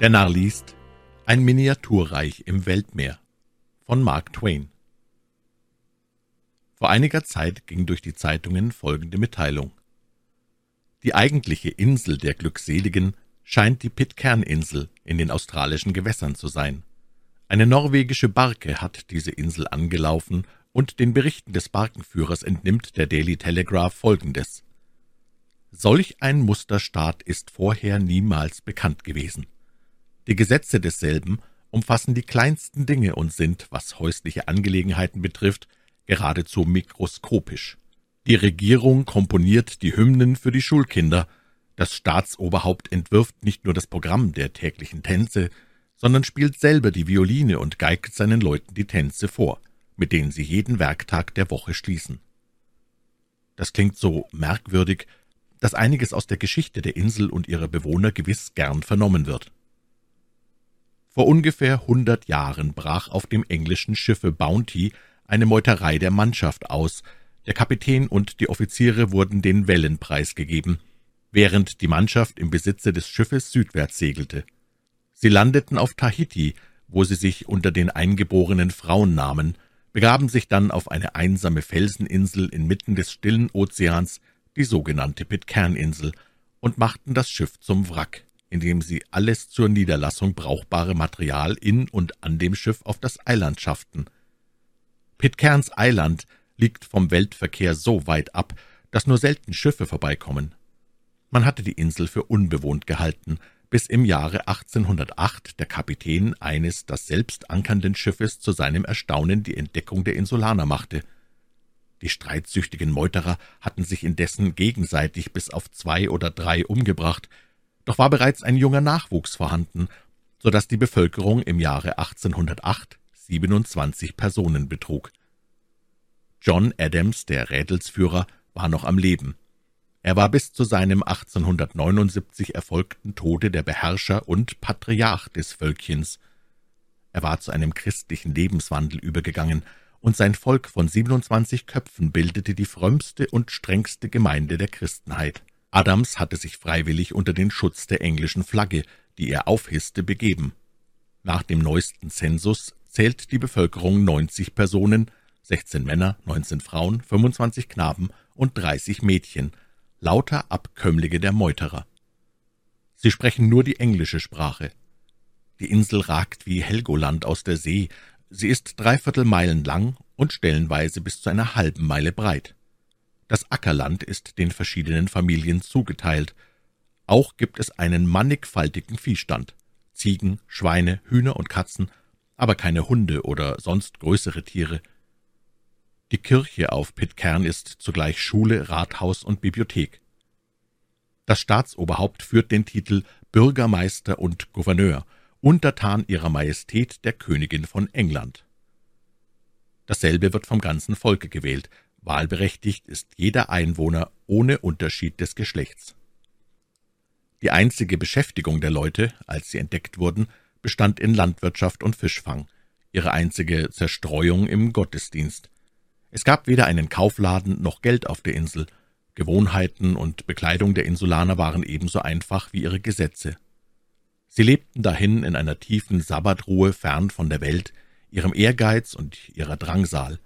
Der Narr liest Ein Miniaturreich im Weltmeer von Mark Twain. Vor einiger Zeit ging durch die Zeitungen folgende Mitteilung. Die eigentliche Insel der Glückseligen scheint die Pitcairn-Insel in den australischen Gewässern zu sein. Eine norwegische Barke hat diese Insel angelaufen, und den Berichten des Barkenführers entnimmt der Daily Telegraph Folgendes. Solch ein Musterstaat ist vorher niemals bekannt gewesen. Die Gesetze desselben umfassen die kleinsten Dinge und sind, was häusliche Angelegenheiten betrifft, geradezu mikroskopisch. Die Regierung komponiert die Hymnen für die Schulkinder, das Staatsoberhaupt entwirft nicht nur das Programm der täglichen Tänze, sondern spielt selber die Violine und geigt seinen Leuten die Tänze vor, mit denen sie jeden Werktag der Woche schließen. Das klingt so merkwürdig, dass einiges aus der Geschichte der Insel und ihrer Bewohner gewiss gern vernommen wird. Vor ungefähr hundert Jahren brach auf dem englischen Schiffe Bounty eine Meuterei der Mannschaft aus, der Kapitän und die Offiziere wurden den Wellen preisgegeben, während die Mannschaft im Besitze des Schiffes südwärts segelte. Sie landeten auf Tahiti, wo sie sich unter den eingeborenen Frauen nahmen, begaben sich dann auf eine einsame Felseninsel inmitten des stillen Ozeans, die sogenannte Pitcairn-Insel, und machten das Schiff zum Wrack indem sie alles zur Niederlassung brauchbare Material in und an dem Schiff auf das Eiland schafften. Pitcairns Eiland liegt vom Weltverkehr so weit ab, dass nur selten Schiffe vorbeikommen. Man hatte die Insel für unbewohnt gehalten, bis im Jahre 1808 der Kapitän eines das selbst ankernden Schiffes zu seinem Erstaunen die Entdeckung der Insulaner machte. Die streitsüchtigen Meuterer hatten sich indessen gegenseitig bis auf zwei oder drei umgebracht, doch war bereits ein junger Nachwuchs vorhanden, so dass die Bevölkerung im Jahre 1808 27 Personen betrug. John Adams, der Rädelsführer, war noch am Leben. Er war bis zu seinem 1879 erfolgten Tode der Beherrscher und Patriarch des Völkchens. Er war zu einem christlichen Lebenswandel übergegangen, und sein Volk von 27 Köpfen bildete die frömmste und strengste Gemeinde der Christenheit. Adams hatte sich freiwillig unter den Schutz der englischen Flagge, die er aufhisste, begeben. Nach dem neuesten Zensus zählt die Bevölkerung 90 Personen, 16 Männer, 19 Frauen, 25 Knaben und 30 Mädchen, lauter Abkömmlinge der Meuterer. Sie sprechen nur die englische Sprache. Die Insel ragt wie Helgoland aus der See, sie ist dreiviertel Meilen lang und stellenweise bis zu einer halben Meile breit. Das Ackerland ist den verschiedenen Familien zugeteilt. Auch gibt es einen mannigfaltigen Viehstand. Ziegen, Schweine, Hühner und Katzen, aber keine Hunde oder sonst größere Tiere. Die Kirche auf Pitcairn ist zugleich Schule, Rathaus und Bibliothek. Das Staatsoberhaupt führt den Titel Bürgermeister und Gouverneur, untertan ihrer Majestät der Königin von England. Dasselbe wird vom ganzen Volke gewählt, Wahlberechtigt ist jeder Einwohner ohne Unterschied des Geschlechts. Die einzige Beschäftigung der Leute, als sie entdeckt wurden, bestand in Landwirtschaft und Fischfang, ihre einzige Zerstreuung im Gottesdienst. Es gab weder einen Kaufladen noch Geld auf der Insel, Gewohnheiten und Bekleidung der Insulaner waren ebenso einfach wie ihre Gesetze. Sie lebten dahin in einer tiefen Sabbatruhe fern von der Welt, ihrem Ehrgeiz und ihrer Drangsal.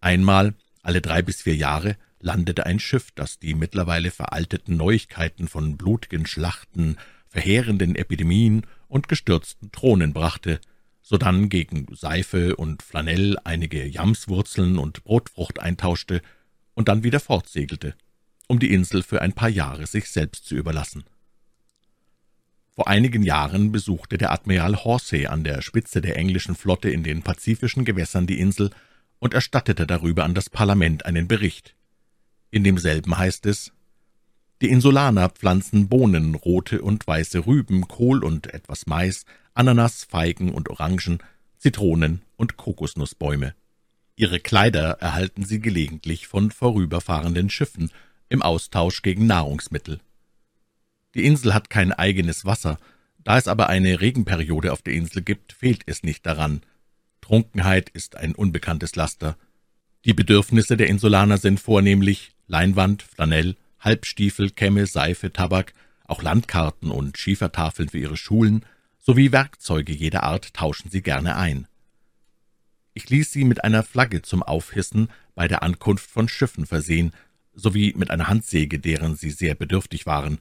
Einmal, alle drei bis vier Jahre landete ein Schiff, das die mittlerweile veralteten Neuigkeiten von blutigen Schlachten, verheerenden Epidemien und gestürzten Thronen brachte, sodann gegen Seife und Flanell einige Jamswurzeln und Brotfrucht eintauschte und dann wieder fortsegelte, um die Insel für ein paar Jahre sich selbst zu überlassen. Vor einigen Jahren besuchte der Admiral Horsey an der Spitze der englischen Flotte in den pazifischen Gewässern die Insel und erstattete darüber an das Parlament einen Bericht. In demselben heißt es, die Insulaner pflanzen Bohnen, rote und weiße Rüben, Kohl und etwas Mais, Ananas, Feigen und Orangen, Zitronen und Kokosnussbäume. Ihre Kleider erhalten sie gelegentlich von vorüberfahrenden Schiffen im Austausch gegen Nahrungsmittel. Die Insel hat kein eigenes Wasser, da es aber eine Regenperiode auf der Insel gibt, fehlt es nicht daran, Trunkenheit ist ein unbekanntes Laster. Die Bedürfnisse der Insulaner sind vornehmlich Leinwand, Flanell, Halbstiefel, Kämme, Seife, Tabak, auch Landkarten und Schiefertafeln für ihre Schulen sowie Werkzeuge jeder Art tauschen sie gerne ein. Ich ließ sie mit einer Flagge zum Aufhissen bei der Ankunft von Schiffen versehen, sowie mit einer Handsäge, deren sie sehr bedürftig waren.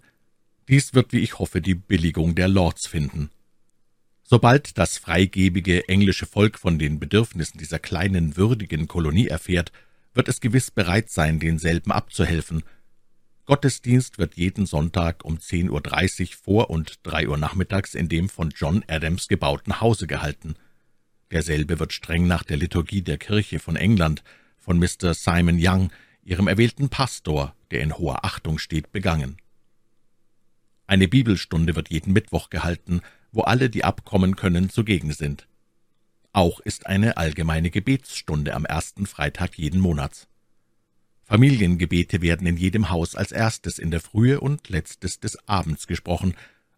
Dies wird, wie ich hoffe, die Billigung der Lords finden. Sobald das freigebige englische Volk von den Bedürfnissen dieser kleinen, würdigen Kolonie erfährt, wird es gewiss bereit sein, denselben abzuhelfen. Gottesdienst wird jeden Sonntag um 10.30 Uhr vor und 3 Uhr nachmittags in dem von John Adams gebauten Hause gehalten. Derselbe wird streng nach der Liturgie der Kirche von England von Mr. Simon Young, ihrem erwählten Pastor, der in hoher Achtung steht, begangen. Eine Bibelstunde wird jeden Mittwoch gehalten, wo alle, die abkommen können, zugegen sind. Auch ist eine allgemeine Gebetsstunde am ersten Freitag jeden Monats. Familiengebete werden in jedem Haus als erstes in der Frühe und letztes des Abends gesprochen,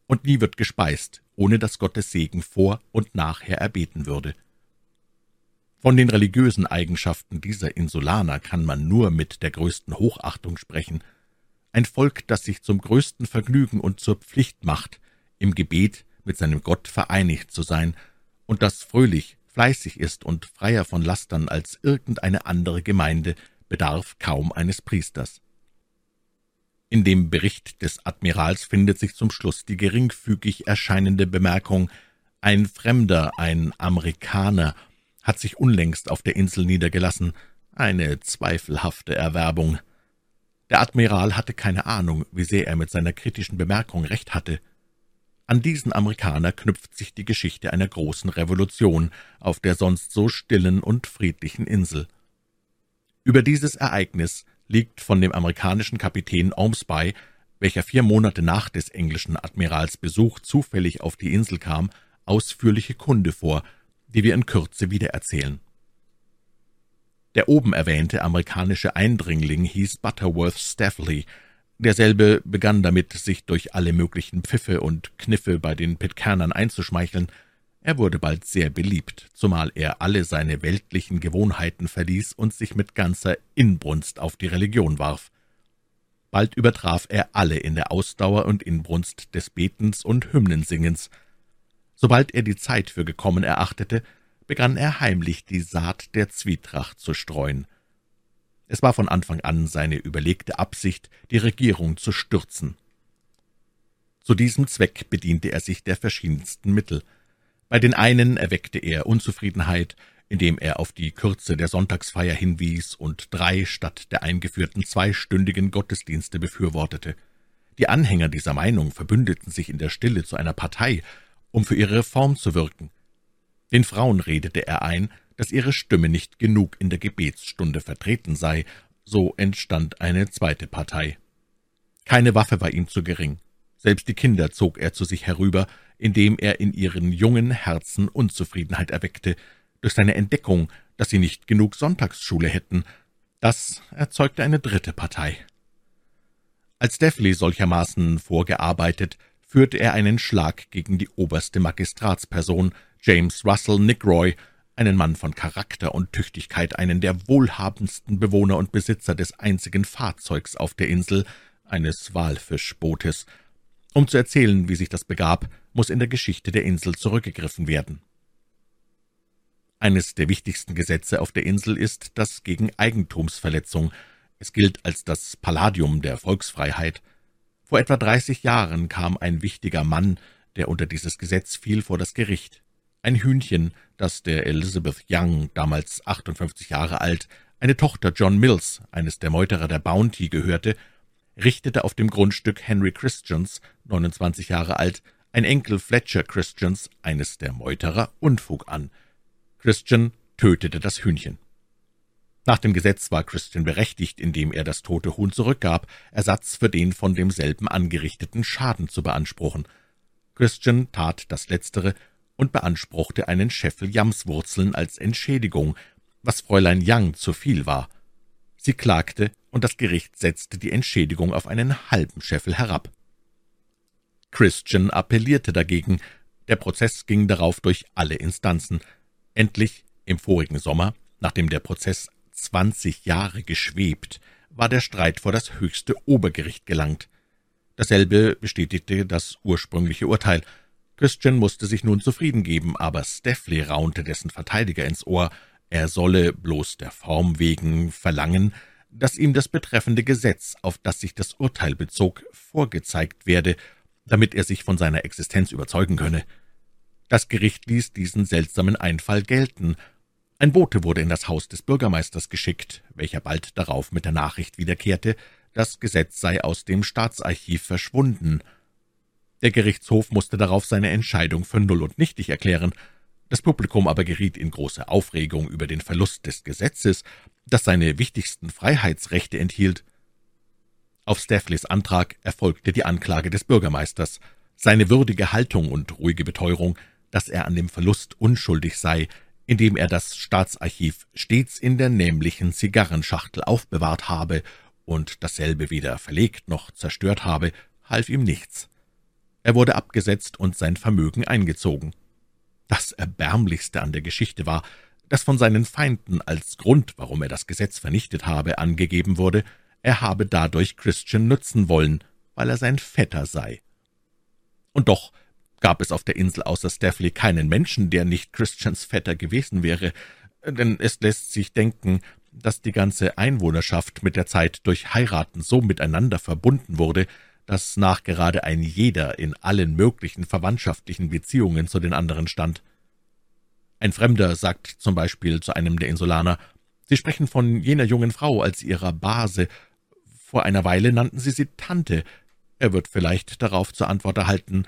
und nie wird gespeist, ohne dass Gottes Segen vor und nachher erbeten würde. Von den religiösen Eigenschaften dieser Insulaner kann man nur mit der größten Hochachtung sprechen. Ein Volk, das sich zum größten Vergnügen und zur Pflicht macht, im Gebet mit seinem Gott vereinigt zu sein und das fröhlich, fleißig ist und freier von Lastern als irgendeine andere Gemeinde, bedarf kaum eines Priesters. In dem Bericht des Admirals findet sich zum Schluss die geringfügig erscheinende Bemerkung, ein Fremder, ein Amerikaner, hat sich unlängst auf der Insel niedergelassen, eine zweifelhafte Erwerbung. Der Admiral hatte keine Ahnung, wie sehr er mit seiner kritischen Bemerkung recht hatte. An diesen Amerikaner knüpft sich die Geschichte einer großen Revolution auf der sonst so stillen und friedlichen Insel. Über dieses Ereignis liegt von dem amerikanischen Kapitän Ormsby, welcher vier Monate nach des englischen Admirals Besuch zufällig auf die Insel kam, ausführliche Kunde vor, die wir in Kürze wiedererzählen. Der oben erwähnte amerikanische Eindringling hieß Butterworth Staffley. Derselbe begann damit, sich durch alle möglichen Pfiffe und Kniffe bei den Pitcairnern einzuschmeicheln, er wurde bald sehr beliebt, zumal er alle seine weltlichen Gewohnheiten verließ und sich mit ganzer Inbrunst auf die Religion warf. Bald übertraf er alle in der Ausdauer und Inbrunst des Betens und Hymnensingens. Sobald er die Zeit für gekommen erachtete, begann er heimlich die Saat der Zwietracht zu streuen. Es war von Anfang an seine überlegte Absicht, die Regierung zu stürzen. Zu diesem Zweck bediente er sich der verschiedensten Mittel – bei den einen erweckte er Unzufriedenheit, indem er auf die Kürze der Sonntagsfeier hinwies und drei statt der eingeführten zweistündigen Gottesdienste befürwortete. Die Anhänger dieser Meinung verbündeten sich in der Stille zu einer Partei, um für ihre Reform zu wirken. Den Frauen redete er ein, dass ihre Stimme nicht genug in der Gebetsstunde vertreten sei, so entstand eine zweite Partei. Keine Waffe war ihm zu gering. Selbst die Kinder zog er zu sich herüber, indem er in ihren jungen Herzen Unzufriedenheit erweckte, durch seine Entdeckung, dass sie nicht genug Sonntagsschule hätten. Das erzeugte eine dritte Partei. Als Deffley solchermaßen vorgearbeitet, führte er einen Schlag gegen die oberste Magistratsperson, James Russell Nickroy, einen Mann von Charakter und Tüchtigkeit, einen der wohlhabendsten Bewohner und Besitzer des einzigen Fahrzeugs auf der Insel, eines Walfischbootes, um zu erzählen, wie sich das begab, muss in der Geschichte der Insel zurückgegriffen werden. Eines der wichtigsten Gesetze auf der Insel ist das gegen Eigentumsverletzung. Es gilt als das Palladium der Volksfreiheit. Vor etwa dreißig Jahren kam ein wichtiger Mann, der unter dieses Gesetz fiel, vor das Gericht. Ein Hühnchen, das der Elizabeth Young, damals 58 Jahre alt, eine Tochter John Mills, eines der Meuterer der Bounty, gehörte, richtete auf dem Grundstück Henry Christians, 29 Jahre alt, ein Enkel Fletcher Christians, eines der Meuterer, Unfug an. Christian tötete das Hühnchen. Nach dem Gesetz war Christian berechtigt, indem er das tote Huhn zurückgab, Ersatz für den von demselben angerichteten Schaden zu beanspruchen. Christian tat das Letztere und beanspruchte einen Scheffel Jamswurzeln als Entschädigung, was Fräulein Young zu viel war. Sie klagte, und das Gericht setzte die Entschädigung auf einen halben Scheffel herab. Christian appellierte dagegen. Der Prozess ging darauf durch alle Instanzen. Endlich, im vorigen Sommer, nachdem der Prozess zwanzig Jahre geschwebt, war der Streit vor das höchste Obergericht gelangt. Dasselbe bestätigte das ursprüngliche Urteil. Christian musste sich nun zufrieden geben, aber Steffley raunte dessen Verteidiger ins Ohr, er solle bloß der Form wegen verlangen, dass ihm das betreffende Gesetz, auf das sich das Urteil bezog, vorgezeigt werde, damit er sich von seiner Existenz überzeugen könne. Das Gericht ließ diesen seltsamen Einfall gelten. Ein Bote wurde in das Haus des Bürgermeisters geschickt, welcher bald darauf mit der Nachricht wiederkehrte, das Gesetz sei aus dem Staatsarchiv verschwunden. Der Gerichtshof musste darauf seine Entscheidung für null und nichtig erklären. Das Publikum aber geriet in große Aufregung über den Verlust des Gesetzes, das seine wichtigsten Freiheitsrechte enthielt. Auf Staffleys Antrag erfolgte die Anklage des Bürgermeisters. Seine würdige Haltung und ruhige Beteuerung, dass er an dem Verlust unschuldig sei, indem er das Staatsarchiv stets in der nämlichen Zigarrenschachtel aufbewahrt habe und dasselbe weder verlegt noch zerstört habe, half ihm nichts. Er wurde abgesetzt und sein Vermögen eingezogen. Das Erbärmlichste an der Geschichte war, dass von seinen Feinden als Grund, warum er das Gesetz vernichtet habe, angegeben wurde, er habe dadurch Christian nützen wollen, weil er sein Vetter sei. Und doch gab es auf der Insel außer Staffley keinen Menschen, der nicht Christians Vetter gewesen wäre, denn es lässt sich denken, dass die ganze Einwohnerschaft mit der Zeit durch Heiraten so miteinander verbunden wurde, dass nachgerade ein jeder in allen möglichen verwandtschaftlichen Beziehungen zu den anderen stand. Ein Fremder sagt zum Beispiel zu einem der Insulaner, »Sie sprechen von jener jungen Frau als ihrer Base. Vor einer Weile nannten Sie sie Tante. Er wird vielleicht darauf zur Antwort erhalten,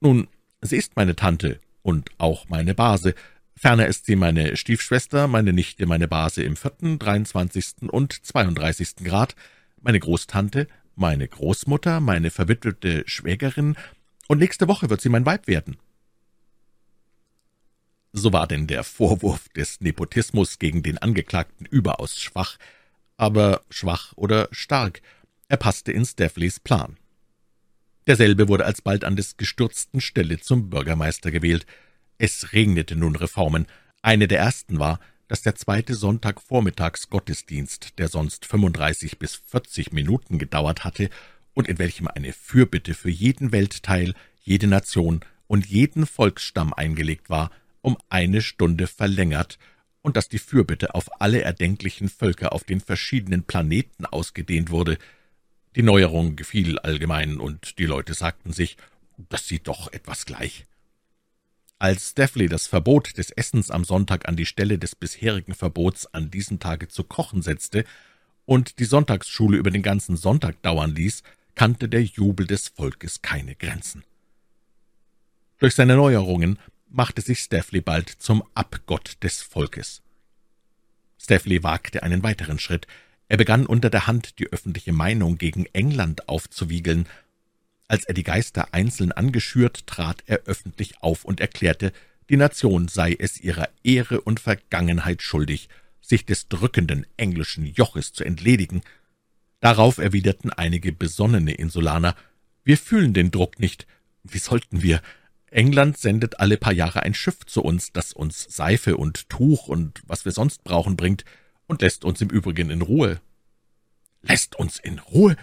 »Nun, sie ist meine Tante und auch meine Base. Ferner ist sie meine Stiefschwester, meine Nichte, meine Base im vierten, dreiundzwanzigsten und zweiunddreißigsten Grad, meine Großtante, meine Großmutter, meine verwitwete Schwägerin, und nächste Woche wird sie mein Weib werden.« so war denn der Vorwurf des Nepotismus gegen den Angeklagten überaus schwach, aber schwach oder stark, er passte in Steffleys Plan. Derselbe wurde alsbald an des Gestürzten Stelle zum Bürgermeister gewählt. Es regnete nun Reformen. Eine der ersten war, dass der zweite Sonntagvormittags-Gottesdienst, der sonst 35 bis 40 Minuten gedauert hatte und in welchem eine Fürbitte für jeden Weltteil, jede Nation und jeden Volksstamm eingelegt war, um eine Stunde verlängert und dass die Fürbitte auf alle erdenklichen Völker auf den verschiedenen Planeten ausgedehnt wurde. Die Neuerung gefiel allgemein, und die Leute sagten sich, das sieht doch etwas gleich. Als Steffley das Verbot des Essens am Sonntag an die Stelle des bisherigen Verbots an diesem Tage zu kochen setzte und die Sonntagsschule über den ganzen Sonntag dauern ließ, kannte der Jubel des Volkes keine Grenzen. Durch seine Neuerungen machte sich Steffley bald zum Abgott des Volkes. Steffley wagte einen weiteren Schritt. Er begann unter der Hand die öffentliche Meinung gegen England aufzuwiegeln. Als er die Geister einzeln angeschürt, trat er öffentlich auf und erklärte, die Nation sei es ihrer Ehre und Vergangenheit schuldig, sich des drückenden englischen Joches zu entledigen. Darauf erwiderten einige besonnene Insulaner, wir fühlen den Druck nicht. Wie sollten wir? England sendet alle paar Jahre ein Schiff zu uns, das uns Seife und Tuch und was wir sonst brauchen bringt, und lässt uns im Übrigen in Ruhe. »Lässt uns in Ruhe?«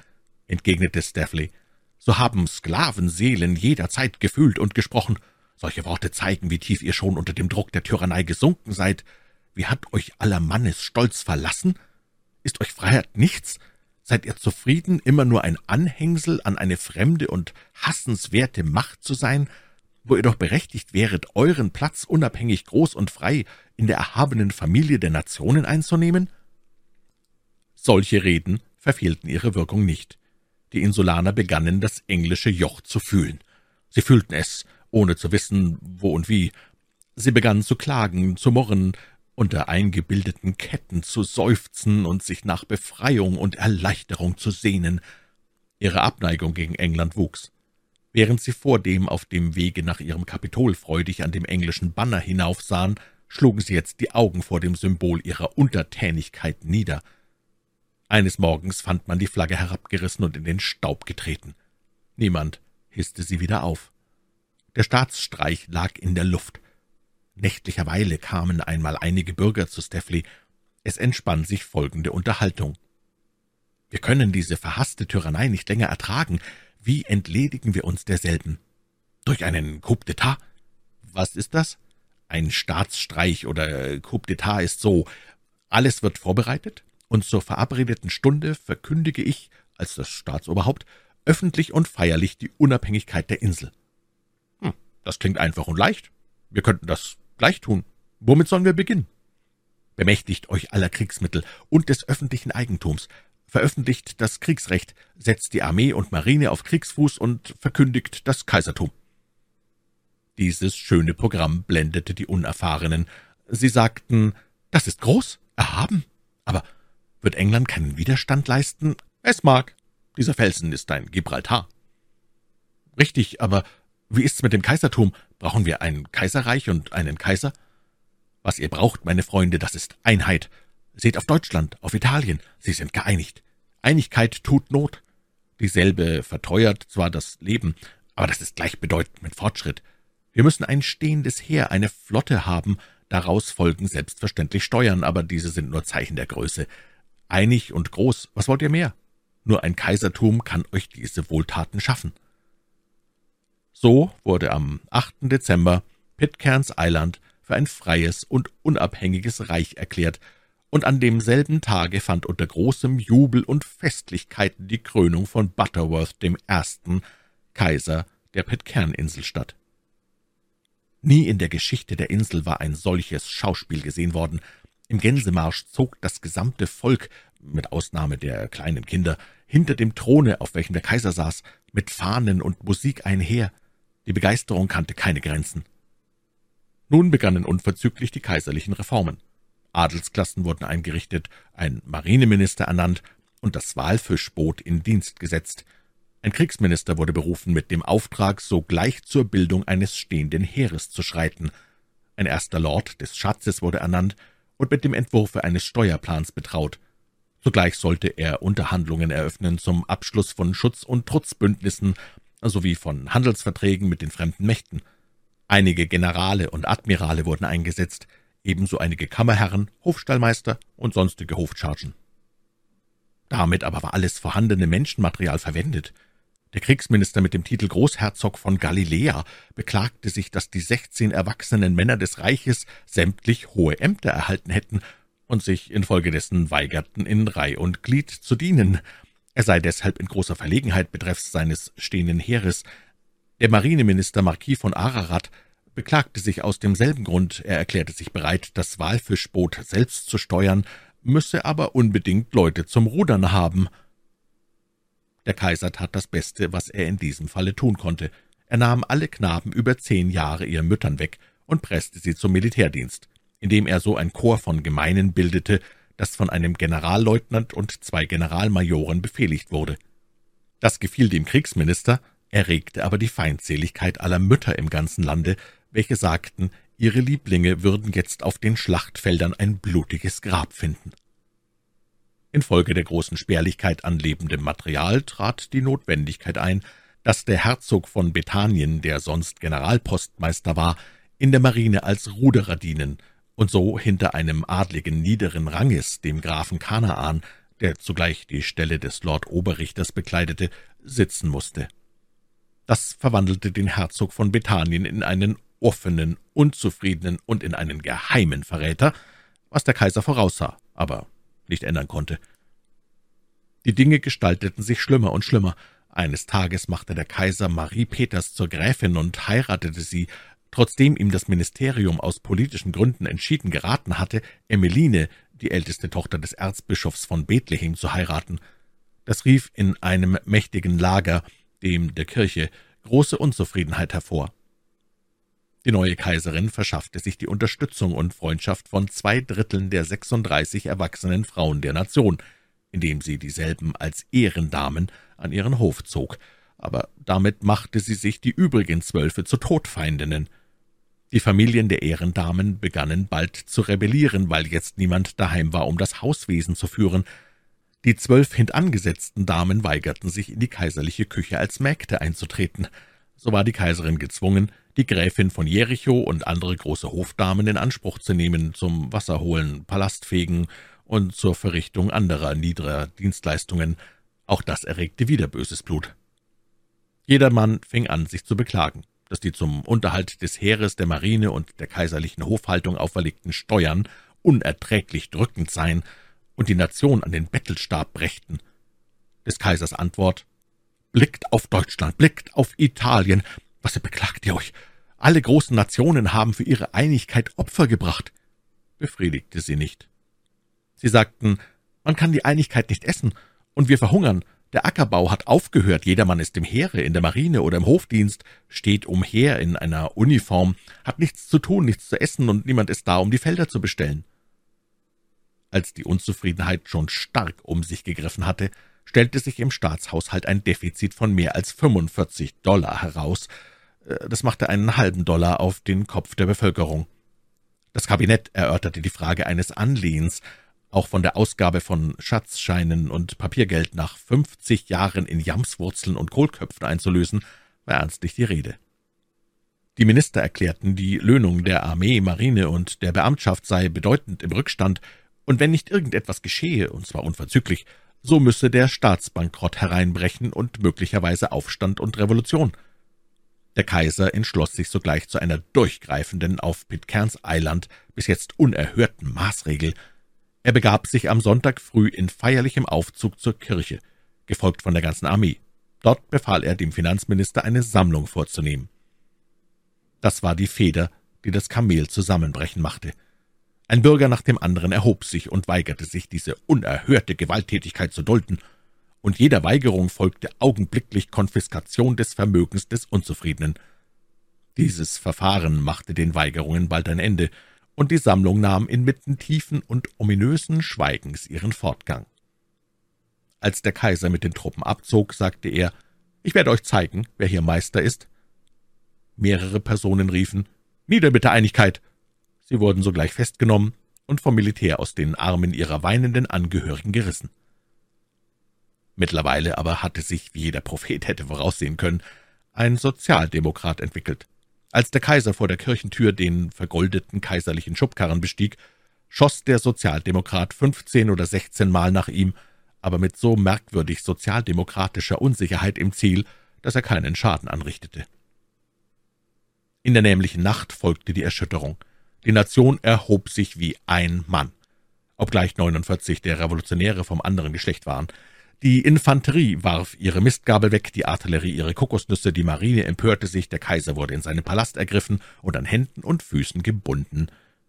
entgegnete Staffley. »So haben Sklavenseelen jederzeit gefühlt und gesprochen. Solche Worte zeigen, wie tief ihr schon unter dem Druck der Tyrannei gesunken seid. Wie hat euch aller Mannes Stolz verlassen? Ist euch Freiheit nichts? Seid ihr zufrieden, immer nur ein Anhängsel an eine fremde und hassenswerte Macht zu sein, wo ihr doch berechtigt wäret, euren Platz unabhängig groß und frei in der erhabenen Familie der Nationen einzunehmen? Solche Reden verfehlten ihre Wirkung nicht. Die Insulaner begannen, das englische Joch zu fühlen. Sie fühlten es, ohne zu wissen, wo und wie. Sie begannen zu klagen, zu murren, unter eingebildeten Ketten zu seufzen und sich nach Befreiung und Erleichterung zu sehnen. Ihre Abneigung gegen England wuchs. Während sie vordem auf dem Wege nach ihrem Kapitol freudig an dem englischen Banner hinaufsahen, schlugen sie jetzt die Augen vor dem Symbol ihrer Untertänigkeit nieder. Eines Morgens fand man die Flagge herabgerissen und in den Staub getreten. Niemand hisste sie wieder auf. Der Staatsstreich lag in der Luft. Nächtlicherweile kamen einmal einige Bürger zu Steffley. Es entspann sich folgende Unterhaltung. »Wir können diese verhasste Tyrannei nicht länger ertragen. Wie entledigen wir uns derselben? Durch einen Coup d'etat? Was ist das? Ein Staatsstreich oder Coup d'etat ist so. Alles wird vorbereitet, und zur verabredeten Stunde verkündige ich, als das Staatsoberhaupt, öffentlich und feierlich die Unabhängigkeit der Insel. Hm, das klingt einfach und leicht. Wir könnten das gleich tun. Womit sollen wir beginnen? Bemächtigt euch aller Kriegsmittel und des öffentlichen Eigentums, veröffentlicht das Kriegsrecht, setzt die Armee und Marine auf Kriegsfuß und verkündigt das Kaisertum. Dieses schöne Programm blendete die Unerfahrenen. Sie sagten, das ist groß, erhaben, aber wird England keinen Widerstand leisten? Es mag. Dieser Felsen ist ein Gibraltar. Richtig, aber wie ist's mit dem Kaisertum? Brauchen wir ein Kaiserreich und einen Kaiser? Was ihr braucht, meine Freunde, das ist Einheit. Seht auf Deutschland, auf Italien, sie sind geeinigt. Einigkeit tut Not. Dieselbe verteuert zwar das Leben, aber das ist gleichbedeutend mit Fortschritt. Wir müssen ein stehendes Heer, eine Flotte haben, daraus folgen selbstverständlich Steuern, aber diese sind nur Zeichen der Größe. Einig und groß, was wollt ihr mehr? Nur ein Kaisertum kann euch diese Wohltaten schaffen. So wurde am 8. Dezember Pitcairns Island für ein freies und unabhängiges Reich erklärt, und an demselben Tage fand unter großem Jubel und Festlichkeiten die Krönung von Butterworth dem Ersten, Kaiser der Pitcairn-Insel statt. Nie in der Geschichte der Insel war ein solches Schauspiel gesehen worden. Im Gänsemarsch zog das gesamte Volk, mit Ausnahme der kleinen Kinder, hinter dem Throne, auf welchem der Kaiser saß, mit Fahnen und Musik einher. Die Begeisterung kannte keine Grenzen. Nun begannen unverzüglich die kaiserlichen Reformen. Adelsklassen wurden eingerichtet, ein Marineminister ernannt und das Walfischboot in Dienst gesetzt. Ein Kriegsminister wurde berufen mit dem Auftrag, sogleich zur Bildung eines stehenden Heeres zu schreiten. Ein erster Lord des Schatzes wurde ernannt und mit dem Entwurfe eines Steuerplans betraut. Zugleich sollte er Unterhandlungen eröffnen zum Abschluss von Schutz- und Trutzbündnissen sowie von Handelsverträgen mit den fremden Mächten. Einige Generale und Admirale wurden eingesetzt, ebenso einige Kammerherren, Hofstallmeister und sonstige Hofchargen. Damit aber war alles vorhandene Menschenmaterial verwendet. Der Kriegsminister mit dem Titel Großherzog von Galiläa beklagte sich, dass die sechzehn erwachsenen Männer des Reiches sämtlich hohe Ämter erhalten hätten und sich infolgedessen weigerten, in Reih und Glied zu dienen. Er sei deshalb in großer Verlegenheit betreffs seines stehenden Heeres. Der Marineminister Marquis von Ararat beklagte sich aus demselben Grund. Er erklärte sich bereit, das Walfischboot selbst zu steuern, müsse aber unbedingt Leute zum Rudern haben. Der Kaiser tat das Beste, was er in diesem Falle tun konnte. Er nahm alle Knaben über zehn Jahre ihren Müttern weg und presste sie zum Militärdienst, indem er so ein Chor von Gemeinen bildete, das von einem Generalleutnant und zwei Generalmajoren befehligt wurde. Das gefiel dem Kriegsminister, erregte aber die Feindseligkeit aller Mütter im ganzen Lande, welche sagten, ihre Lieblinge würden jetzt auf den Schlachtfeldern ein blutiges Grab finden. Infolge der großen Spärlichkeit an lebendem Material trat die Notwendigkeit ein, dass der Herzog von Bethanien, der sonst Generalpostmeister war, in der Marine als Ruderer dienen und so hinter einem Adligen niederen Ranges, dem Grafen Kanaan, der zugleich die Stelle des Lord Oberrichters bekleidete, sitzen musste. Das verwandelte den Herzog von Bethanien in einen offenen, unzufriedenen und in einen geheimen Verräter, was der Kaiser voraussah, aber nicht ändern konnte. Die Dinge gestalteten sich schlimmer und schlimmer. Eines Tages machte der Kaiser Marie Peters zur Gräfin und heiratete sie, trotzdem ihm das Ministerium aus politischen Gründen entschieden geraten hatte, Emmeline, die älteste Tochter des Erzbischofs von Bethlehem, zu heiraten. Das rief in einem mächtigen Lager, dem der Kirche, große Unzufriedenheit hervor. Die neue Kaiserin verschaffte sich die Unterstützung und Freundschaft von zwei Dritteln der 36 erwachsenen Frauen der Nation, indem sie dieselben als Ehrendamen an ihren Hof zog, aber damit machte sie sich die übrigen Zwölfe zu Todfeindinnen. Die Familien der Ehrendamen begannen bald zu rebellieren, weil jetzt niemand daheim war, um das Hauswesen zu führen. Die zwölf hintangesetzten Damen weigerten sich, in die kaiserliche Küche als Mägde einzutreten. So war die Kaiserin gezwungen, die Gräfin von Jericho und andere große Hofdamen in Anspruch zu nehmen zum Wasserholen, Palastfegen und zur Verrichtung anderer niederer Dienstleistungen. Auch das erregte wieder böses Blut. Jedermann fing an, sich zu beklagen, dass die zum Unterhalt des Heeres, der Marine und der kaiserlichen Hofhaltung auferlegten Steuern unerträglich drückend seien und die Nation an den Bettelstab brächten. Des Kaisers Antwort Blickt auf Deutschland, blickt auf Italien. Was beklagt ihr euch? Alle großen Nationen haben für ihre Einigkeit Opfer gebracht. Befriedigte sie nicht. Sie sagten, man kann die Einigkeit nicht essen, und wir verhungern. Der Ackerbau hat aufgehört, jedermann ist im Heere, in der Marine oder im Hofdienst, steht umher in einer Uniform, hat nichts zu tun, nichts zu essen, und niemand ist da, um die Felder zu bestellen. Als die Unzufriedenheit schon stark um sich gegriffen hatte, stellte sich im Staatshaushalt ein Defizit von mehr als 45 Dollar heraus. Äh, das machte einen halben Dollar auf den Kopf der Bevölkerung. Das Kabinett erörterte die Frage eines Anlehens, auch von der Ausgabe von Schatzscheinen und Papiergeld nach fünfzig Jahren in Jamswurzeln und Kohlköpfen einzulösen, war ernstlich die Rede. Die Minister erklärten, die Löhnung der Armee, Marine und der Beamtschaft sei bedeutend im Rückstand, und wenn nicht irgendetwas geschehe, und zwar unverzüglich, so müsse der Staatsbankrott hereinbrechen und möglicherweise Aufstand und Revolution. Der Kaiser entschloss sich sogleich zu einer durchgreifenden, auf Pitcairns Eiland bis jetzt unerhörten Maßregel. Er begab sich am Sonntag früh in feierlichem Aufzug zur Kirche, gefolgt von der ganzen Armee. Dort befahl er dem Finanzminister, eine Sammlung vorzunehmen. Das war die Feder, die das Kamel zusammenbrechen machte. Ein Bürger nach dem anderen erhob sich und weigerte sich, diese unerhörte Gewalttätigkeit zu dulden, und jeder Weigerung folgte augenblicklich Konfiskation des Vermögens des Unzufriedenen. Dieses Verfahren machte den Weigerungen bald ein Ende, und die Sammlung nahm inmitten tiefen und ominösen Schweigens ihren Fortgang. Als der Kaiser mit den Truppen abzog, sagte er, »Ich werde euch zeigen, wer hier Meister ist.« Mehrere Personen riefen, »Nieder mit der Einigkeit!« Sie wurden sogleich festgenommen und vom Militär aus den Armen ihrer weinenden Angehörigen gerissen. Mittlerweile aber hatte sich, wie jeder Prophet hätte voraussehen können, ein Sozialdemokrat entwickelt. Als der Kaiser vor der Kirchentür den vergoldeten kaiserlichen Schubkarren bestieg, schoss der Sozialdemokrat fünfzehn oder sechzehn Mal nach ihm, aber mit so merkwürdig sozialdemokratischer Unsicherheit im Ziel, dass er keinen Schaden anrichtete. In der nämlichen Nacht folgte die Erschütterung. Die Nation erhob sich wie ein Mann, obgleich 49 der Revolutionäre vom anderen Geschlecht waren. Die Infanterie warf ihre Mistgabel weg, die Artillerie ihre Kokosnüsse, die Marine empörte sich, der Kaiser wurde in seinen Palast ergriffen und an Händen und Füßen gebunden.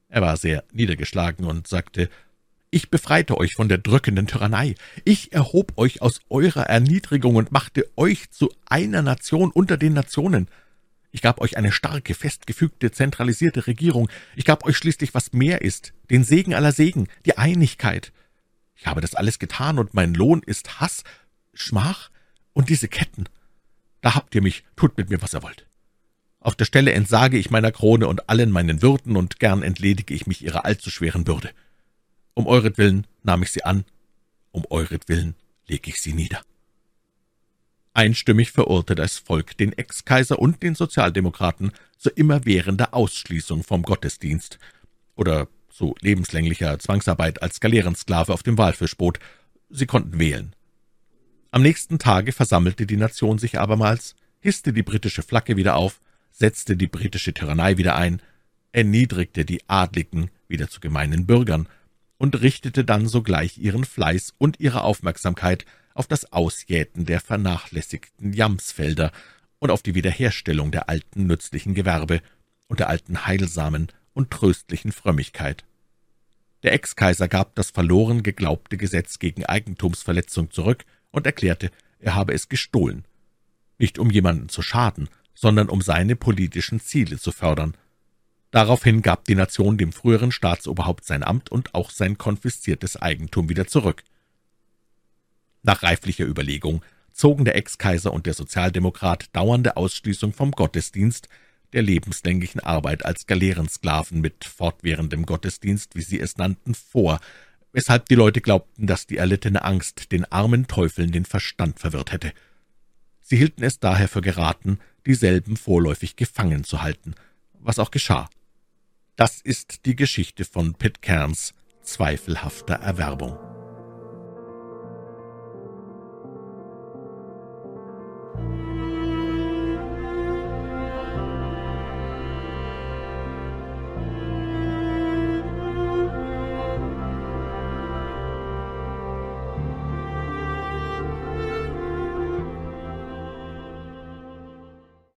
Er war sehr niedergeschlagen und sagte, »Ich befreite euch von der drückenden Tyrannei. Ich erhob euch aus eurer Erniedrigung und machte euch zu einer Nation unter den Nationen. Ich gab euch eine starke, festgefügte, zentralisierte Regierung. Ich gab euch schließlich, was mehr ist, den Segen aller Segen, die Einigkeit. Ich habe das alles getan, und mein Lohn ist Hass, Schmach und diese Ketten. Da habt ihr mich, tut mit mir, was ihr wollt. Auf der Stelle entsage ich meiner Krone und allen meinen Würden, und gern entledige ich mich ihrer allzu schweren Bürde. Um euretwillen nahm ich sie an, um euretwillen leg ich sie nieder. Einstimmig verurte das Volk den Ex-Kaiser und den Sozialdemokraten zu immerwährender Ausschließung vom Gottesdienst oder zu lebenslänglicher Zwangsarbeit als Galeerensklave auf dem Walfischboot. Sie konnten wählen. Am nächsten Tage versammelte die Nation sich abermals, hisste die britische Flagge wieder auf, setzte die britische Tyrannei wieder ein, erniedrigte die Adligen wieder zu gemeinen Bürgern und richtete dann sogleich ihren Fleiß und ihre Aufmerksamkeit auf das Ausjäten der vernachlässigten Jamsfelder und auf die Wiederherstellung der alten nützlichen Gewerbe und der alten heilsamen und tröstlichen Frömmigkeit. Der Ex-Kaiser gab das verloren geglaubte Gesetz gegen Eigentumsverletzung zurück und erklärte, er habe es gestohlen, nicht um jemanden zu schaden, sondern um seine politischen Ziele zu fördern. Daraufhin gab die Nation dem früheren Staatsoberhaupt sein Amt und auch sein konfisziertes Eigentum wieder zurück. Nach reiflicher Überlegung zogen der Ex-Kaiser und der Sozialdemokrat dauernde Ausschließung vom Gottesdienst, der lebenslänglichen Arbeit als Galeerensklaven mit fortwährendem Gottesdienst, wie sie es nannten, vor, weshalb die Leute glaubten, dass die erlittene Angst den armen Teufeln den Verstand verwirrt hätte. Sie hielten es daher für geraten, dieselben vorläufig gefangen zu halten, was auch geschah. Das ist die Geschichte von Pitcairns zweifelhafter Erwerbung.